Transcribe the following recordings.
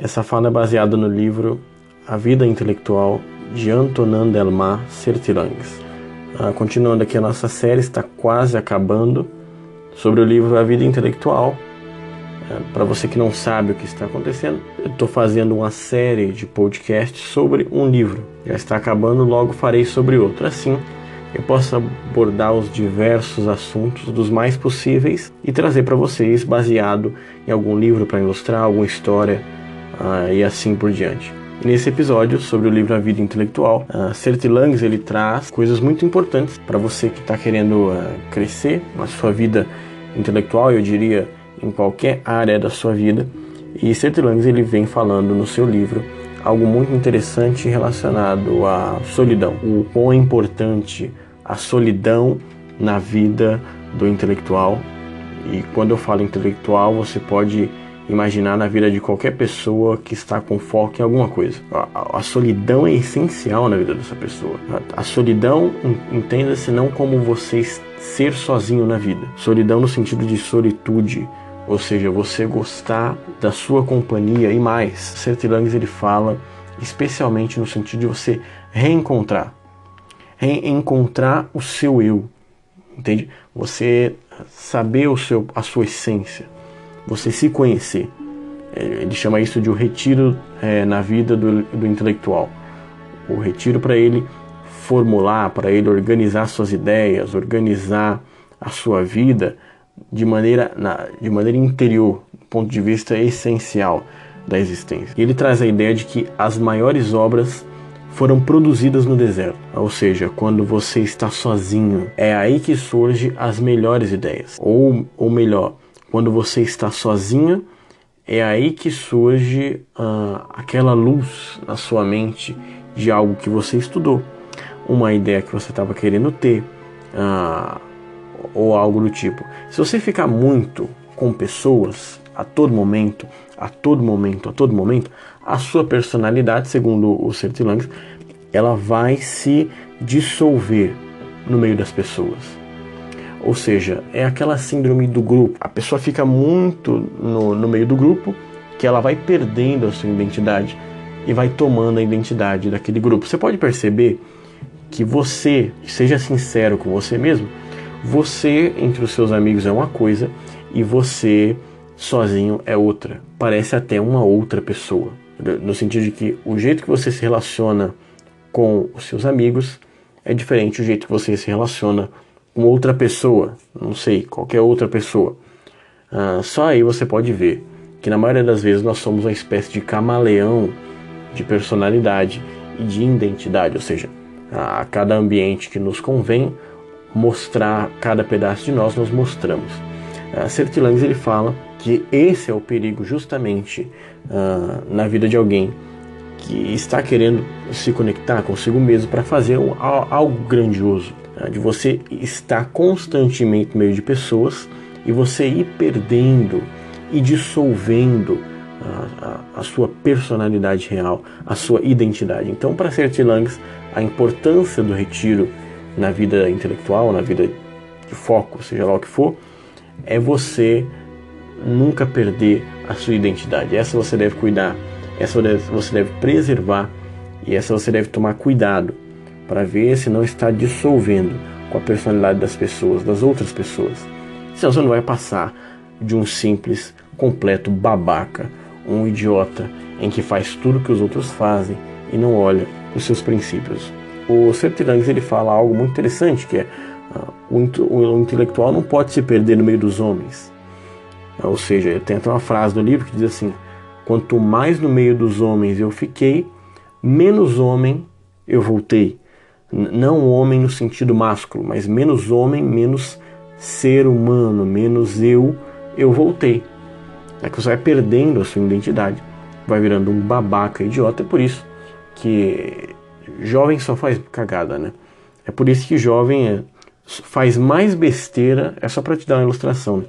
Essa fala é baseada no livro A Vida Intelectual de Antonin Delmar Sertilangues. Ah, continuando aqui, a nossa série está quase acabando sobre o livro A Vida Intelectual. Ah, Para você que não sabe o que está acontecendo, eu estou fazendo uma série de podcasts sobre um livro. Já está acabando, logo farei sobre outro. Assim, eu posso abordar os diversos assuntos dos mais possíveis e trazer para vocês baseado em algum livro para ilustrar, alguma história uh, e assim por diante. E nesse episódio sobre o livro A Vida Intelectual, uh, ele traz coisas muito importantes para você que está querendo uh, crescer na sua vida intelectual, eu diria em qualquer área da sua vida. E Sertilanges ele vem falando no seu livro algo muito interessante relacionado à solidão. O quão é importante a solidão na vida do intelectual. E quando eu falo intelectual, você pode imaginar na vida de qualquer pessoa que está com foco em alguma coisa. A, a solidão é essencial na vida dessa pessoa. A, a solidão, entenda-se não como você ser sozinho na vida. Solidão no sentido de solitude, ou seja, você gostar da sua companhia e mais. Sertilanges ele fala especialmente no sentido de você reencontrar, reencontrar o seu eu, entende? Você saber o seu, a sua essência, você se conhecer. Ele chama isso de o retiro é, na vida do, do intelectual. O retiro para ele formular, para ele organizar suas ideias, organizar a sua vida de maneira, na, de maneira interior, do ponto de vista essencial da existência. Ele traz a ideia de que as maiores obras foram produzidas no deserto, ou seja, quando você está sozinho, é aí que surgem as melhores ideias, ou, ou melhor, quando você está sozinho, é aí que surge uh, aquela luz na sua mente de algo que você estudou, uma ideia que você estava querendo ter, uh, ou algo do tipo. Se você ficar muito com pessoas a todo momento, a todo momento, a todo momento, a sua personalidade, segundo o Sertilanges, ela vai se dissolver no meio das pessoas. Ou seja, é aquela síndrome do grupo. A pessoa fica muito no, no meio do grupo que ela vai perdendo a sua identidade e vai tomando a identidade daquele grupo. Você pode perceber que você, seja sincero com você mesmo, você entre os seus amigos é uma coisa e você sozinho é outra. Parece até uma outra pessoa. No sentido de que o jeito que você se relaciona com os seus amigos é diferente do jeito que você se relaciona com outra pessoa, não sei, qualquer outra pessoa. Ah, só aí você pode ver que na maioria das vezes nós somos uma espécie de camaleão de personalidade e de identidade, ou seja, a cada ambiente que nos convém mostrar cada pedaço de nós, nós mostramos. Uh, Sertilanges ele fala que esse é o perigo justamente uh, na vida de alguém que está querendo se conectar consigo mesmo para fazer um, algo grandioso, de você estar constantemente no meio de pessoas e você ir perdendo e dissolvendo a, a, a sua personalidade real, a sua identidade. Então, para Sertilanges, a importância do retiro na vida intelectual, na vida de foco, seja lá o que for, é você nunca perder a sua identidade. Essa você deve cuidar, essa você deve preservar e essa você deve tomar cuidado para ver se não está dissolvendo com a personalidade das pessoas, das outras pessoas. Senão você não vai passar de um simples, completo babaca, um idiota em que faz tudo que os outros fazem e não olha os seus princípios. O Sertilanges ele fala algo muito interessante que é uh, o, o, intelectual não pode se perder no meio dos homens. Uh, ou seja, tem até uma frase no livro que diz assim: quanto mais no meio dos homens eu fiquei, menos homem eu voltei. Não homem no sentido másculo, mas menos homem, menos ser humano, menos eu, eu voltei. É que você vai perdendo a sua identidade, vai virando um babaca idiota, é por isso que jovem só faz cagada, né? É por isso que jovem é, faz mais besteira, é só para te dar uma ilustração, né?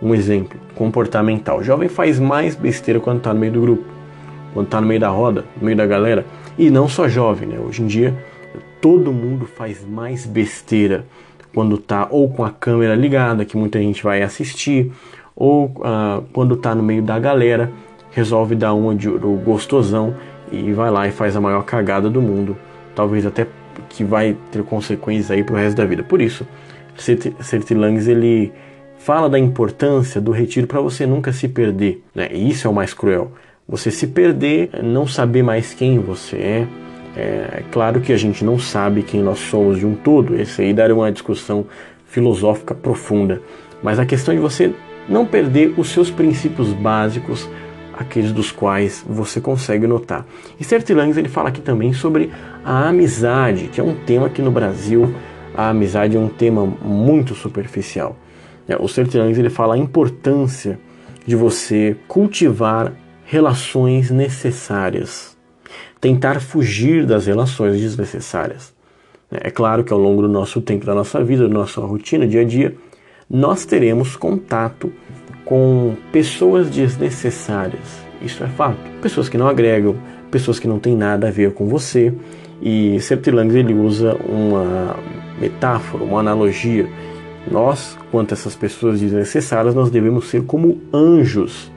um exemplo comportamental. Jovem faz mais besteira quando está no meio do grupo, quando está no meio da roda, no meio da galera. E não só jovem, né? Hoje em dia todo mundo faz mais besteira quando está ou com a câmera ligada, que muita gente vai assistir, ou uh, quando está no meio da galera resolve dar uma de gostosão e vai lá e faz a maior cagada do mundo, talvez até que vai ter consequências aí pro resto da vida. Por isso, Sertilanges ele fala da importância do retiro para você nunca se perder, né? E isso é o mais cruel. Você se perder, não saber mais quem você é. É, é claro que a gente não sabe quem nós somos de um todo. Esse aí daria uma discussão filosófica profunda. Mas a questão de você não perder os seus princípios básicos, aqueles dos quais você consegue notar. E Sertilanges ele fala aqui também sobre a amizade, que é um tema que no Brasil a amizade é um tema muito superficial. É, o Sertilanges ele fala a importância de você cultivar relações necessárias, tentar fugir das relações desnecessárias. É claro que ao longo do nosso tempo, da nossa vida, da nossa rotina, dia a dia, nós teremos contato com pessoas desnecessárias. Isso é fato. Pessoas que não agregam, pessoas que não têm nada a ver com você. E Sertilanges ele usa uma metáfora, uma analogia. Nós, quanto essas pessoas desnecessárias, nós devemos ser como anjos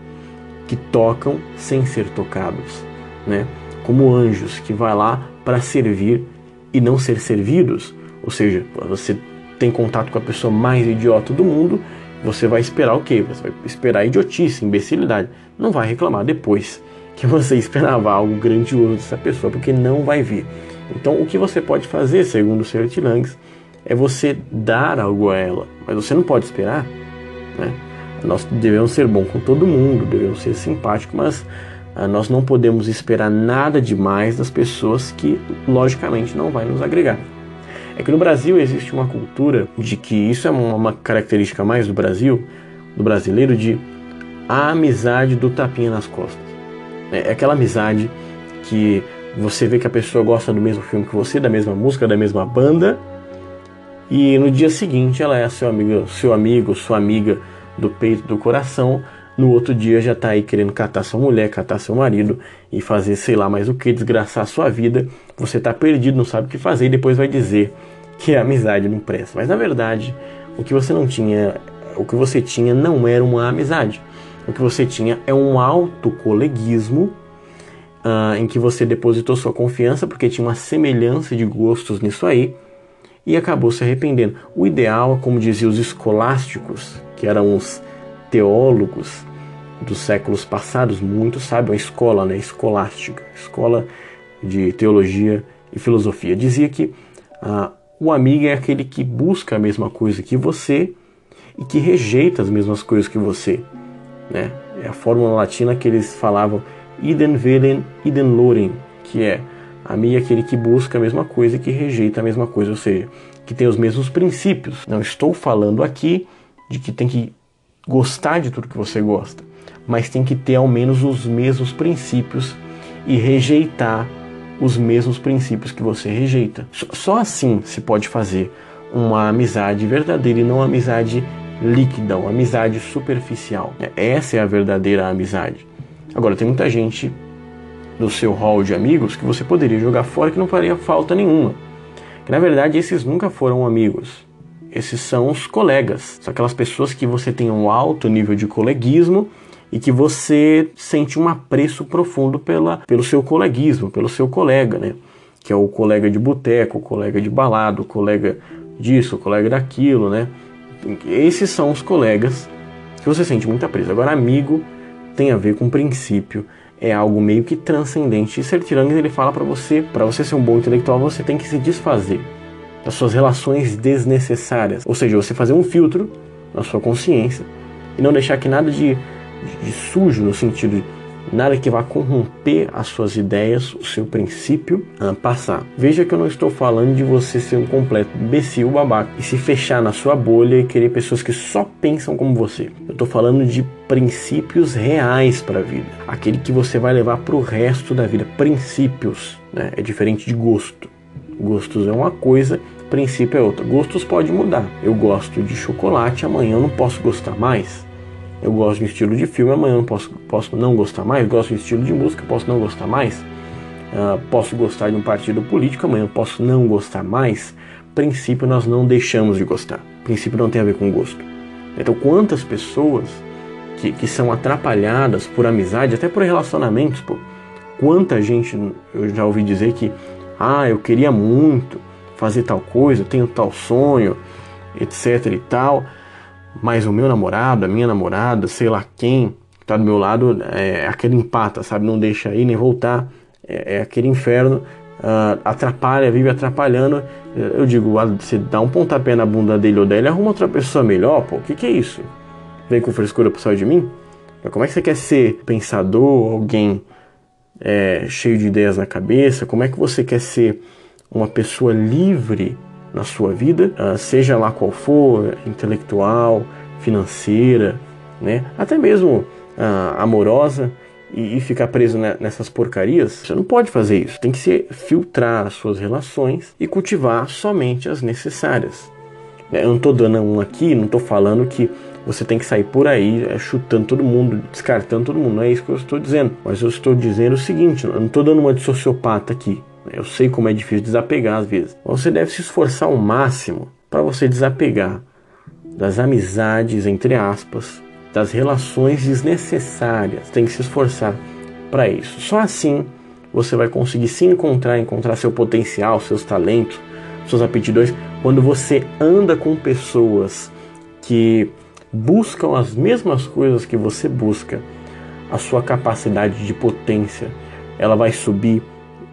que tocam sem ser tocados, né? Como anjos que vai lá para servir e não ser servidos. Ou seja, você tem contato com a pessoa mais idiota do mundo, você vai esperar o quê? Você vai esperar idiotice, imbecilidade. Não vai reclamar depois que você esperava algo grandioso dessa pessoa, porque não vai vir. Então, o que você pode fazer, segundo o Sr. Tilangs, é você dar algo a ela, mas você não pode esperar. Né? Nós devemos ser bom com todo mundo, devemos ser simpáticos, mas nós não podemos esperar nada demais das pessoas que, logicamente, não vai nos agregar. É que no Brasil existe uma cultura de que isso é uma característica mais do Brasil, do brasileiro, de a amizade do tapinha nas costas. É, é aquela amizade que você vê que a pessoa gosta do mesmo filme que você, da mesma música, da mesma banda, e no dia seguinte ela é seu amigo, seu amigo, sua amiga do peito, do coração. No outro dia já está aí querendo catar sua mulher, catar seu marido e fazer sei lá mais o que, desgraçar sua vida. Você está perdido, não sabe o que fazer e depois vai dizer que a amizade não presta. Mas na verdade, o que você não tinha, o que você tinha não era uma amizade. O que você tinha é um autocoleguismo uh, em que você depositou sua confiança porque tinha uma semelhança de gostos nisso aí e acabou se arrependendo. O ideal, como diziam os escolásticos, que eram os teólogos dos séculos passados, muito sábios, a escola né, escolástica, escola de teologia e filosofia, dizia que ah, o amigo é aquele que busca a mesma coisa que você e que rejeita as mesmas coisas que você. Né? É a fórmula latina que eles falavam idem velen, idem lorem, que é amigo é aquele que busca a mesma coisa e que rejeita a mesma coisa, ou seja, que tem os mesmos princípios. Não estou falando aqui de que tem que gostar de tudo que você gosta, mas tem que ter ao menos os mesmos princípios e rejeitar os mesmos princípios que você rejeita. Só assim se pode fazer uma amizade verdadeira e não uma amizade líquida, uma amizade superficial. Essa é a verdadeira amizade. Agora, tem muita gente do seu hall de amigos que você poderia jogar fora que não faria falta nenhuma. Que na verdade esses nunca foram amigos. Esses são os colegas. São aquelas pessoas que você tem um alto nível de coleguismo e que você sente um apreço profundo pela, pelo seu coleguismo, pelo seu colega, né? Que é o colega de boteco, o colega de balado, o colega disso, o colega daquilo, né? Esses são os colegas que você sente muito apreço. Agora, amigo tem a ver com princípio, é algo meio que transcendente. E Sertirangues ele fala para você, para você ser um bom intelectual, você tem que se desfazer das suas relações desnecessárias, ou seja, você fazer um filtro na sua consciência e não deixar que nada de, de, de sujo no sentido de nada que vá corromper as suas ideias, o seu princípio, a passar. Veja que eu não estou falando de você ser um completo imbecil, babaca e se fechar na sua bolha e querer pessoas que só pensam como você. Eu estou falando de princípios reais para a vida, aquele que você vai levar para o resto da vida. Princípios, né? É diferente de gosto. Gostos é uma coisa, princípio é outra. Gostos pode mudar. Eu gosto de chocolate, amanhã eu não posso gostar mais eu gosto de estilo de filme, amanhã eu posso, posso não gostar mais, gosto de estilo de música, posso não gostar mais, uh, posso gostar de um partido político, amanhã eu posso não gostar mais. Princípio nós não deixamos de gostar. Princípio não tem a ver com gosto. Então, quantas pessoas que, que são atrapalhadas por amizade, até por relacionamentos. Pô. Quanta gente eu já ouvi dizer que, ah, eu queria muito fazer tal coisa, tenho tal sonho, etc e tal, mas o meu namorado, a minha namorada, sei lá quem, tá do meu lado, é aquele empata, sabe? Não deixa ir nem voltar, é, é aquele inferno, uh, atrapalha, vive atrapalhando. Eu digo, ah, você dá um pontapé na bunda dele ou dela, arruma outra pessoa melhor, pô, o que, que é isso? Vem com frescura pro céu de mim? Como é que você quer ser pensador, alguém é, cheio de ideias na cabeça? Como é que você quer ser uma pessoa livre na sua vida, uh, seja lá qual for, intelectual, financeira, né? até mesmo uh, amorosa, e, e, ficar preso nessas porcarias, você não pode fazer isso. Tem que se filtrar as suas relações e cultivar somente as necessárias. Eu não estou dando um aqui, não estou falando que você tem que sair por aí é, chutando todo mundo, descartando todo mundo. Não é isso que eu estou dizendo. Mas eu estou dizendo o seguinte: eu não estou dando uma de sociopata aqui. Eu sei como é difícil desapegar às vezes. Você deve se esforçar ao máximo para você desapegar das amizades, entre aspas, das relações desnecessárias. Tem que se esforçar para isso. Só assim você vai conseguir se encontrar, encontrar seu potencial, seus talentos, suas aptidões. Quando você anda com pessoas que buscam as mesmas coisas que você busca, a sua capacidade de potência ela vai subir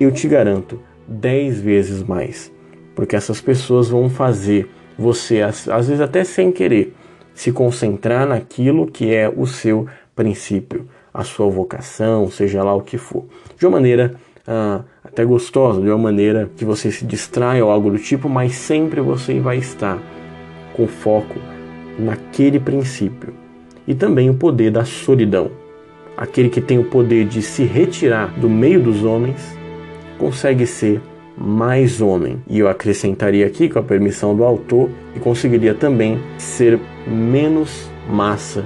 eu te garanto, 10 vezes mais. Porque essas pessoas vão fazer você, às vezes até sem querer, se concentrar naquilo que é o seu princípio, a sua vocação, seja lá o que for. De uma maneira ah, até gostosa, de uma maneira que você se distrai ou algo do tipo, mas sempre você vai estar com foco naquele princípio. E também o poder da solidão. Aquele que tem o poder de se retirar do meio dos homens consegue ser mais homem. E eu acrescentaria aqui, com a permissão do autor, que conseguiria também ser menos massa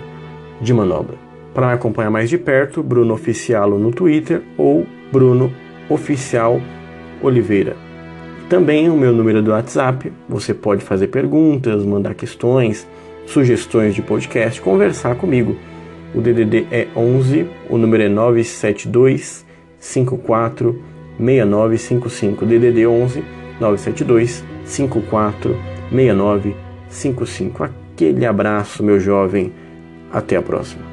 de manobra. Para acompanhar mais de perto, Bruno Oficialo no Twitter ou Bruno Oficial Oliveira. Também o meu número do WhatsApp, você pode fazer perguntas, mandar questões, sugestões de podcast, conversar comigo. O DDD é 11, o número é 972 54 6955 DDD 11 972 54 6955. Aquele abraço, meu jovem. Até a próxima.